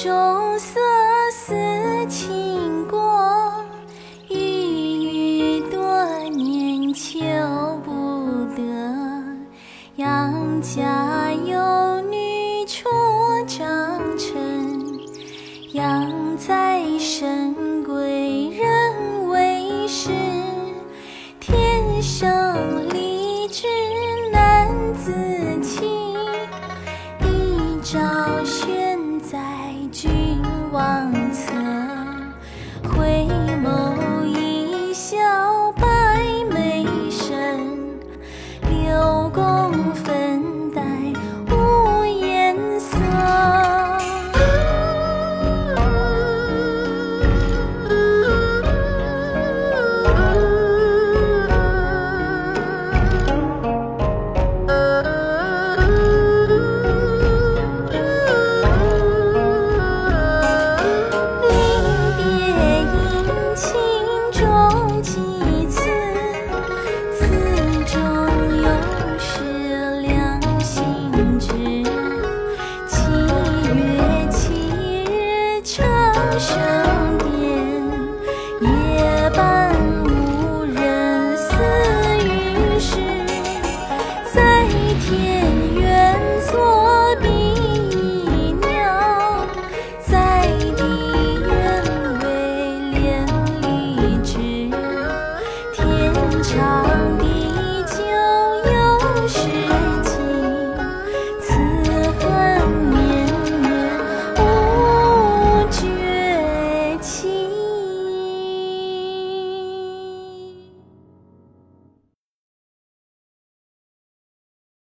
中色似倾国，郁郁多年求不得。杨家有女初长成，养在深闺人未识。天生君王侧。回眸一笑百媚生，六宫粉